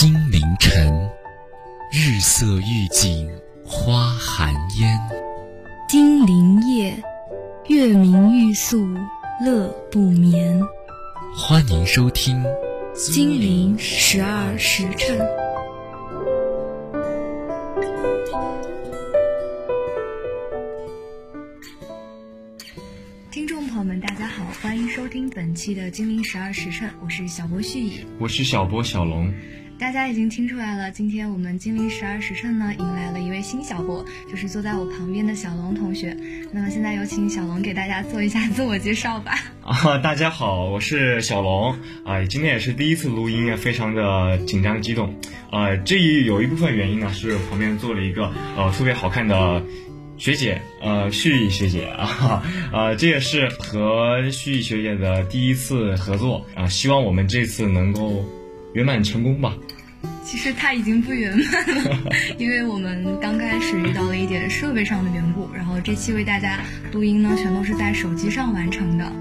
金陵晨，日色欲尽花含烟。金陵夜，月明欲宿乐不眠。欢迎收听《金陵十二时辰》。听众朋友们，大家好，欢迎收听本期的《金陵十二时辰》，我是小波旭乙。我是小波小龙。大家已经听出来了，今天我们金陵十二时辰呢，迎来了一位新小波，就是坐在我旁边的小龙同学。那么现在有请小龙给大家做一下自我介绍吧。啊，大家好，我是小龙。啊，今天也是第一次录音，非常的紧张激动。啊，这一有一部分原因呢，是旁边坐了一个呃特别好看的学姐，呃旭逸学姐 啊，呃，这也是和旭逸学姐的第一次合作啊，希望我们这次能够圆满成功吧。其实它已经不圆满了，因为我们刚开始遇到了一点设备上的缘故，然后这期为大家录音呢，全都是在手机上完成的。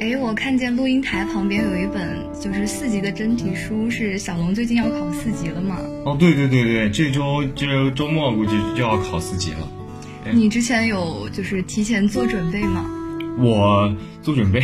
哎，我看见录音台旁边有一本就是四级的真题书，是小龙最近要考四级了嘛？哦，对对对对，这周这周末估计就要考四级了。你之前有就是提前做准备吗？我做准备。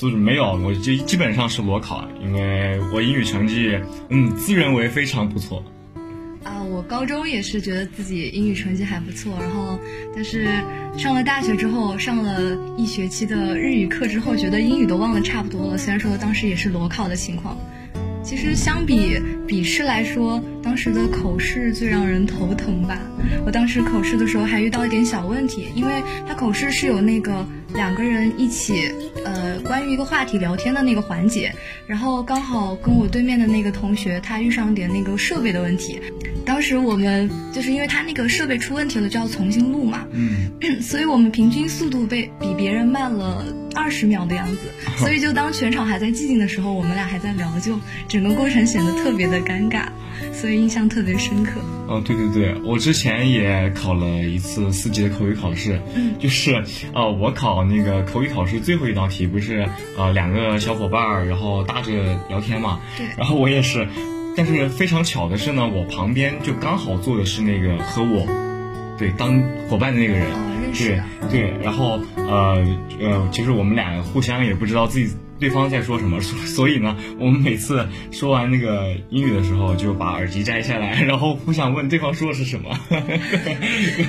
就是没有，我就基本上是裸考，因为我英语成绩，嗯，自认为非常不错。啊，我高中也是觉得自己英语成绩还不错，然后，但是上了大学之后，上了一学期的日语课之后，觉得英语都忘得差不多了。虽然说当时也是裸考的情况，其实相比笔试来说，当时的口试最让人头疼吧。我当时口试的时候还遇到一点小问题，因为他口试是有那个两个人一起，呃，关于一个话题聊天的那个环节，然后刚好跟我对面的那个同学他遇上点那个设备的问题，当时我们就是因为他那个设备出问题了，就要重新录嘛，嗯，所以我们平均速度被比别人慢了二十秒的样子，所以就当全场还在寂静的时候，我们俩还在聊，就整个过程显得特别的尴尬，所以印象特别深刻。哦，对对对，我之前也考了一次四级的口语考试，嗯，就是呃，我考那个口语考试最后一道题不是呃两个小伙伴儿然后搭着聊天嘛，对，然后我也是，但是非常巧的是呢，我旁边就刚好坐的是那个和我对当伙伴的那个人，哦，认识对对，然后呃呃，其实我们俩互相也不知道自己。对方在说什么，所 所以呢，我们每次说完那个英语的时候，就把耳机摘下来，然后互相问对方说的是什么。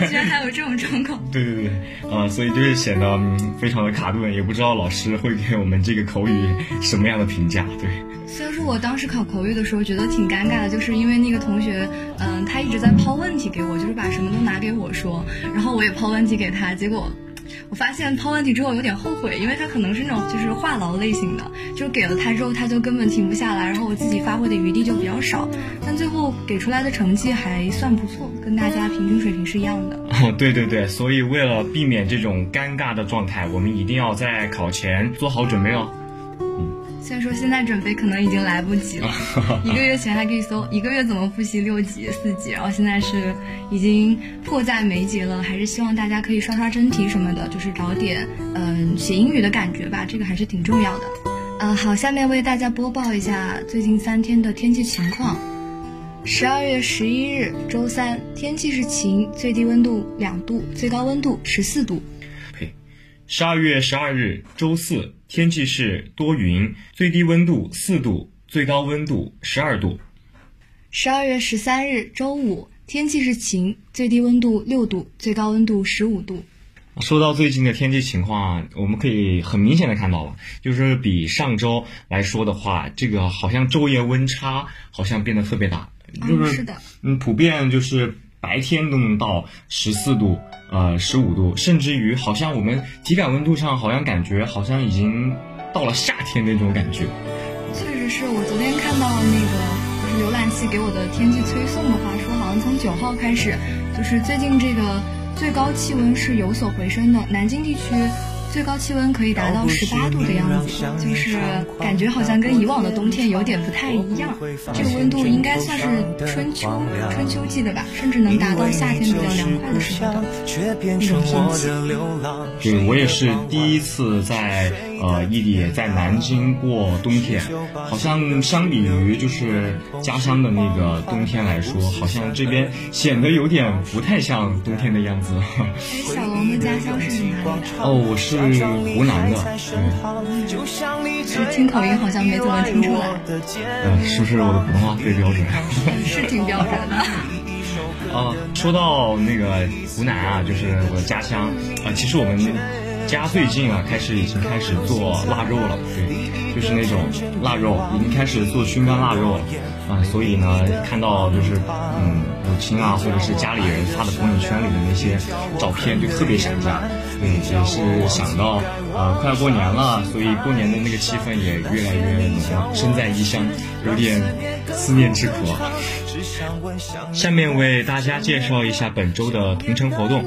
居然还有这种状况？对对对，啊，所以就是显得非常的卡顿，也不知道老师会给我们这个口语什么样的评价。对，虽然说我当时考口语的时候觉得挺尴尬的，就是因为那个同学，嗯，他一直在抛问题给我，就是把什么都拿给我说，然后我也抛问题给他，结果。我发现抛完题之后有点后悔，因为他可能是那种就是话痨类型的，就给了他之后他就根本停不下来，然后我自己发挥的余地就比较少，但最后给出来的成绩还算不错，跟大家平均水平是一样的。哦，对对对，所以为了避免这种尴尬的状态，我们一定要在考前做好准备哦。虽然说现在准备可能已经来不及了，一个月前还可以搜一个月怎么复习六级、四级，然后现在是已经迫在眉睫了，还是希望大家可以刷刷真题什么的，就是找点嗯写英语的感觉吧，这个还是挺重要的。嗯，好，下面为大家播报一下最近三天的天气情况。十二月十一日周三，天气是晴，最低温度两度，最高温度十四度。呸，十二月十二日周四。天气是多云，最低温度四度，最高温度十二度。十二月十三日周五，天气是晴，最低温度六度，最高温度十五度。说到最近的天气情况，我们可以很明显的看到了，就是比上周来说的话，这个好像昼夜温差好像变得特别大，就是嗯，普遍就是白天都能到十四度。呃，十五度，甚至于好像我们体感温度上，好像感觉好像已经到了夏天那种感觉。确实是我昨天看到那个就是浏览器给我的天气推送的话，说好像从九号开始，就是最近这个最高气温是有所回升的，南京地区。最高气温可以达到十八度的样子，就是感觉好像跟以往的冬天有点不太一样。这个温度应该算是春秋春秋季的吧，甚至能达到夏天比较凉快的时候的那种天气。对我也是第一次在呃，异地在南京过冬天，好像相比于就是家乡的那个冬天来说，好像这边显得有点不太像冬天的样子。小龙的家乡是哪里？哦，我是湖南的，对。是听口音好像没怎么听出来。嗯，是不 是我的普通话最标准？是挺标准的。呃，说到那个湖南啊，就是我的家乡啊，其实我们家最近啊，开始已经开始做腊肉了，对，就是那种腊肉，已经开始做熏干腊肉了啊，所以呢，看到就是嗯，母亲啊，或者是家里人发的朋友圈里的那些照片，就特别想家，对，也是想到呃，快要过年了，所以过年的那个气氛也越来越浓了，身在异乡，有点思念之苦。下面为大家介绍一下本周的同城活动。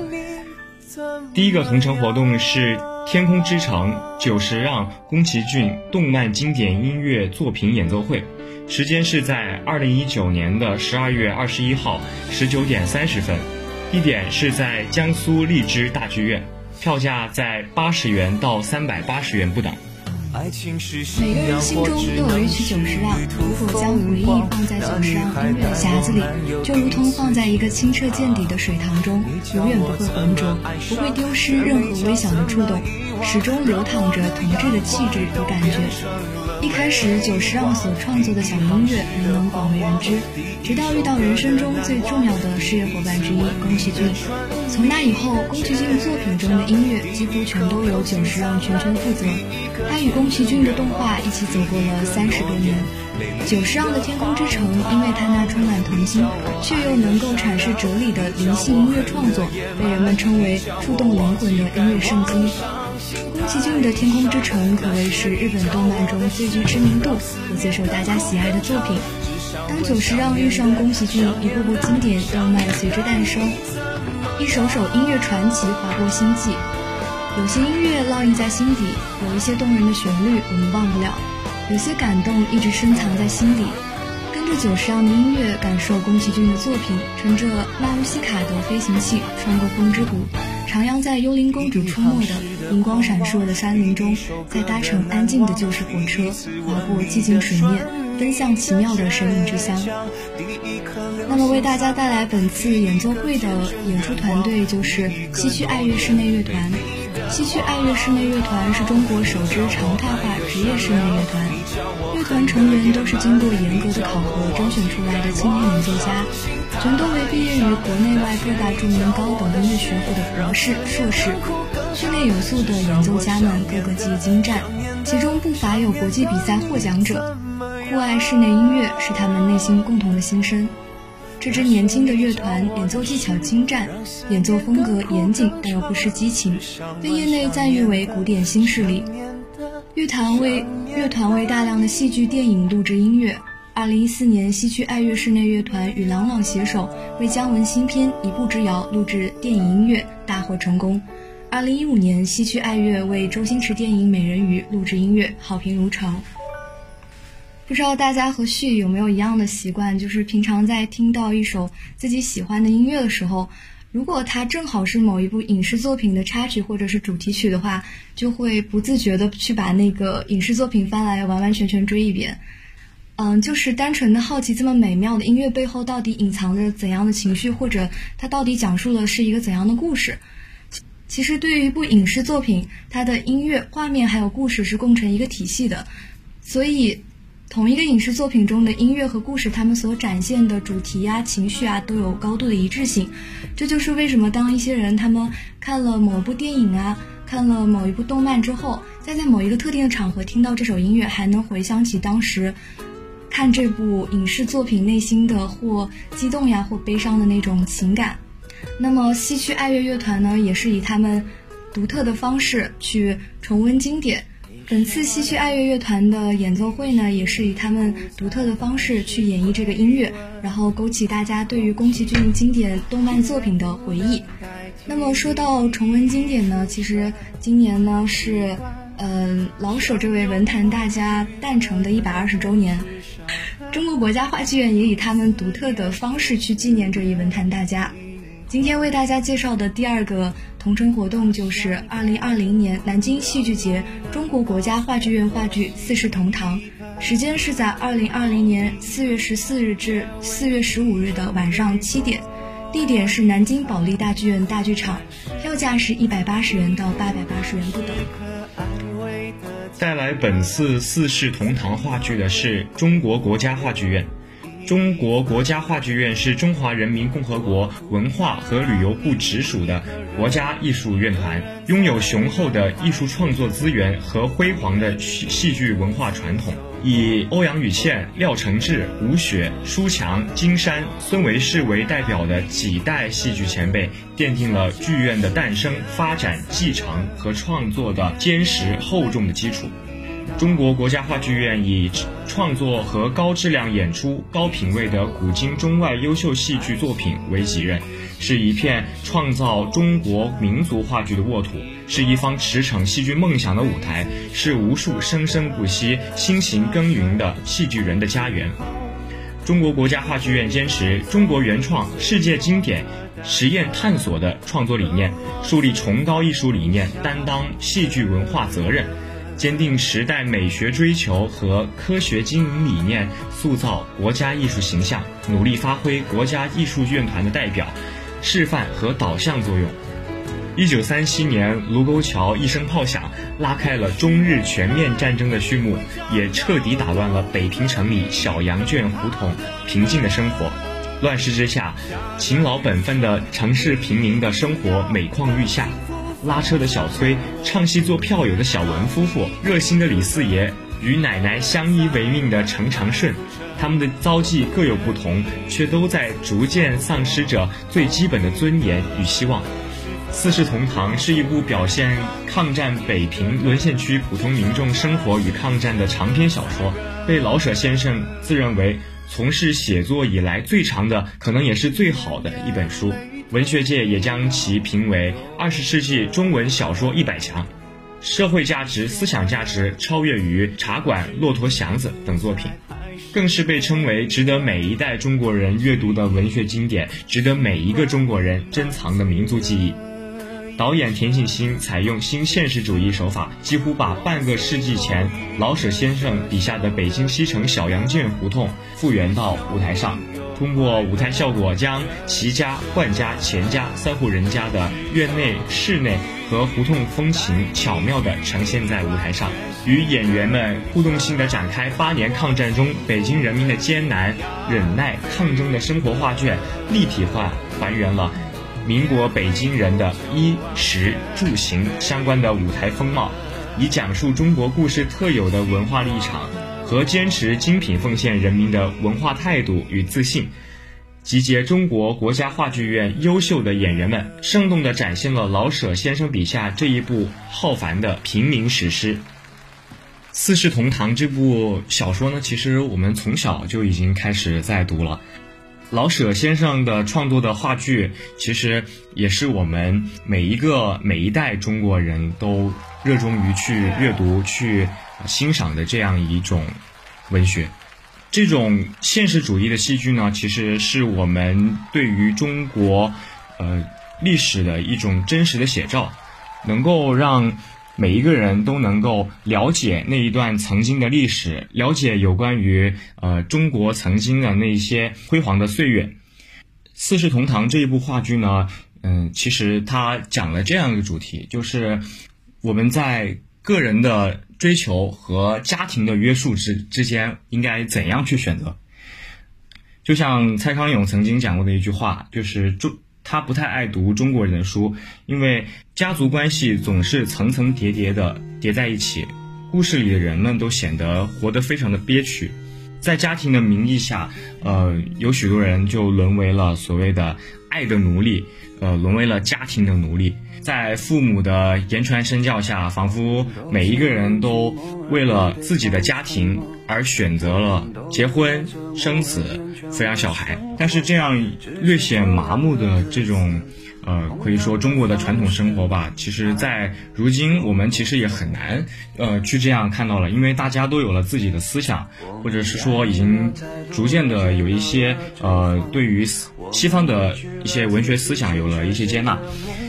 第一个同城活动是《天空之城》久石让、宫崎骏动漫经典音乐作品演奏会，时间是在二零一九年的十二月二十一号十九点三十分，地点是在江苏荔枝大剧院，票价在八十元到三百八十元不等。每个人心中都有一曲九十让，如果将回忆放在九十让音乐的匣子里，就如同放在一个清澈见底的水塘中，永远不会浑浊，不会丢失任何微小的触动，始终流淌着童稚的气质与感觉。一开始，久石让所创作的小音乐没能广为人知，直到遇到人生中最重要的事业伙伴之一宫崎骏。从那以后，宫崎骏作品中的音乐几乎全都由久石让全权负责。他与宫崎骏的动画一起走过了三十多年。久石让的《天空之城》，因为他那充满童心却又能够阐释哲理的灵性音乐创作，被人们称为触动灵魂的音乐圣经。宫崎骏的《天空之城》可谓是日本动漫中最具知名度和最受大家喜爱的作品。当久石让遇上宫崎骏，一部部经典动漫随之诞生，一首首音乐传奇划过心际。有些音乐烙印在心底，有一些动人的旋律我们忘不了，有些感动一直深藏在心底。跟着久石让的音乐，感受宫崎骏的作品，乘着纳乌西卡的飞行器穿过风之谷。徜徉在幽灵公主出没的银光闪烁的山林中，再搭乘安静的旧式火车，划过寂静水面，奔向奇妙的神隐之乡。那么，为大家带来本次演奏会的演出团队就是西区爱乐室内乐团。西区爱乐室内乐团是中国首支常态化职业室内乐团，乐团成员都是经过严格的考核甄选出来的青年演奏家。全都为毕业于国内外各大著名高等音乐学府的博士、硕士。训练有素的演奏家们个个技艺精湛，其中不乏有国际比赛获奖者。酷爱室内音乐是他们内心共同的心声。这支年轻的乐团演奏技巧精湛，演奏风格严谨但又不失激情，被业内赞誉为古典新势力。乐团为乐团为大量的戏剧、电影录制音乐。二零一四年，西区爱乐室内乐团与郎朗携手为姜文新片《一步之遥》录制电影音乐，大获成功。二零一五年，西区爱乐为周星驰电影《美人鱼》录制音乐，好评如潮。不知道大家和旭有没有一样的习惯，就是平常在听到一首自己喜欢的音乐的时候，如果它正好是某一部影视作品的插曲或者是主题曲的话，就会不自觉的去把那个影视作品翻来完完全全追一遍。嗯，就是单纯的好奇，这么美妙的音乐背后到底隐藏着怎样的情绪，或者它到底讲述的是一个怎样的故事？其实，对于一部影视作品，它的音乐、画面还有故事是共成一个体系的，所以，同一个影视作品中的音乐和故事，他们所展现的主题啊、情绪啊，都有高度的一致性。这就是为什么当一些人他们看了某部电影啊，看了某一部动漫之后，再在某一个特定的场合听到这首音乐，还能回想起当时。看这部影视作品内心的或激动呀，或悲伤的那种情感。那么西区爱乐乐团呢，也是以他们独特的方式去重温经典。本次西区爱乐乐团的演奏会呢，也是以他们独特的方式去演绎这个音乐，然后勾起大家对于宫崎骏经典动漫作品的回忆。那么说到重温经典呢，其实今年呢是，嗯，老舍这位文坛大家诞辰的一百二十周年。中国国家话剧院也以他们独特的方式去纪念这一文坛大家。今天为大家介绍的第二个同城活动就是二零二零年南京戏剧节中国国家话剧院话剧《四世同堂》，时间是在二零二零年四月十四日至四月十五日的晚上七点，地点是南京保利大剧院大剧场，票价是一百八十元到八百八十元不等。带来本次《四世同堂》话剧的是中国国家话剧院。中国国家话剧院是中华人民共和国文化和旅游部直属的国家艺术院团，拥有雄厚的艺术创作资源和辉煌的戏剧文化传统。以欧阳予倩、廖承志、吴雪、舒强、金山、孙维世为代表的几代戏剧前辈，奠定了剧院的诞生、发展、继承和创作的坚实厚重的基础。中国国家话剧院以创作和高质量演出、高品位的古今中外优秀戏剧作品为己任，是一片创造中国民族话剧的沃土，是一方驰骋戏剧梦想的舞台，是无数生生不息、辛勤耕耘的戏剧人的家园。中国国家话剧院坚持中国原创、世界经典、实验探索的创作理念，树立崇高艺术理念，担当戏剧文化责任。坚定时代美学追求和科学经营理念，塑造国家艺术形象，努力发挥国家艺术院团的代表、示范和导向作用。一九三七年，卢沟桥一声炮响，拉开了中日全面战争的序幕，也彻底打乱了北平城里小羊圈胡同平静的生活。乱世之下，勤劳本分的城市平民的生活每况愈下。拉车的小崔，唱戏做票友的小文夫妇，热心的李四爷，与奶奶相依为命的程长顺，他们的遭际各有不同，却都在逐渐丧失着最基本的尊严与希望。《四世同堂》是一部表现抗战北平沦陷区普通民众生活与抗战的长篇小说，被老舍先生自认为从事写作以来最长的，可能也是最好的一本书。文学界也将其评为二十世纪中文小说一百强，社会价值、思想价值超越于《茶馆》《骆驼祥子》等作品，更是被称为值得每一代中国人阅读的文学经典，值得每一个中国人珍藏的民族记忆。导演田沁鑫采用新现实主义手法，几乎把半个世纪前老舍先生笔下的北京西城小羊圈胡同复原到舞台上。通过舞台效果，将齐家、冠家、钱家三户人家的院内、室内和胡同风情巧妙地呈现在舞台上，与演员们互动性地展开八年抗战中北京人民的艰难、忍耐、抗争的生活画卷，立体化还原了民国北京人的衣食住行相关的舞台风貌，以讲述中国故事特有的文化立场。和坚持精品奉献人民的文化态度与自信，集结中国国家话剧院优秀的演员们，生动地展现了老舍先生笔下这一部浩繁的平民史诗。《四世同堂》这部小说呢，其实我们从小就已经开始在读了。老舍先生的创作的话剧，其实也是我们每一个每一代中国人都热衷于去阅读去。欣赏的这样一种文学，这种现实主义的戏剧呢，其实是我们对于中国呃历史的一种真实的写照，能够让每一个人都能够了解那一段曾经的历史，了解有关于呃中国曾经的那些辉煌的岁月。《四世同堂》这一部话剧呢，嗯，其实它讲了这样一个主题，就是我们在个人的。追求和家庭的约束之之间应该怎样去选择？就像蔡康永曾经讲过的一句话，就是中他不太爱读中国人的书，因为家族关系总是层层叠叠的叠在一起，故事里的人们都显得活得非常的憋屈，在家庭的名义下，呃，有许多人就沦为了所谓的爱的奴隶，呃，沦为了家庭的奴隶。在父母的言传身教下，仿佛每一个人都为了自己的家庭而选择了结婚、生子、抚养小孩。但是这样略显麻木的这种呃，可以说中国的传统生活吧。其实，在如今我们其实也很难呃去这样看到了，因为大家都有了自己的思想，或者是说已经逐渐的有一些呃对于西方的一些文学思想有了一些接纳，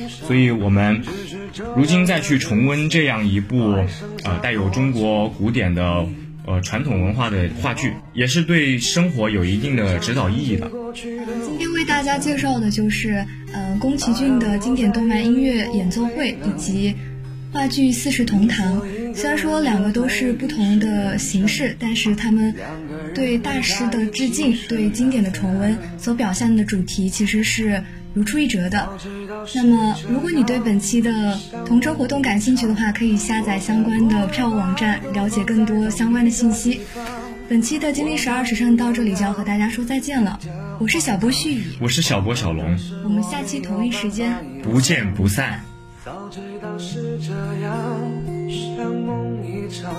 所以我们如今再去重温这样一部呃带有中国古典的。呃，传统文化的话剧也是对生活有一定的指导意义的。今天为大家介绍的就是，呃，宫崎骏的经典动漫音乐演奏会以及话剧《四世同堂》。虽然说两个都是不同的形式，但是他们对大师的致敬、对经典的重温所表现的主题其实是。如出一辙的。那么，如果你对本期的同州活动感兴趣的话，可以下载相关的票务网站，了解更多相关的信息。本期的金历十二时辰到这里就要和大家说再见了。我是小波旭宇，我是小波小龙，我们下期同一时间不见不散。早知道是这样，像梦一场。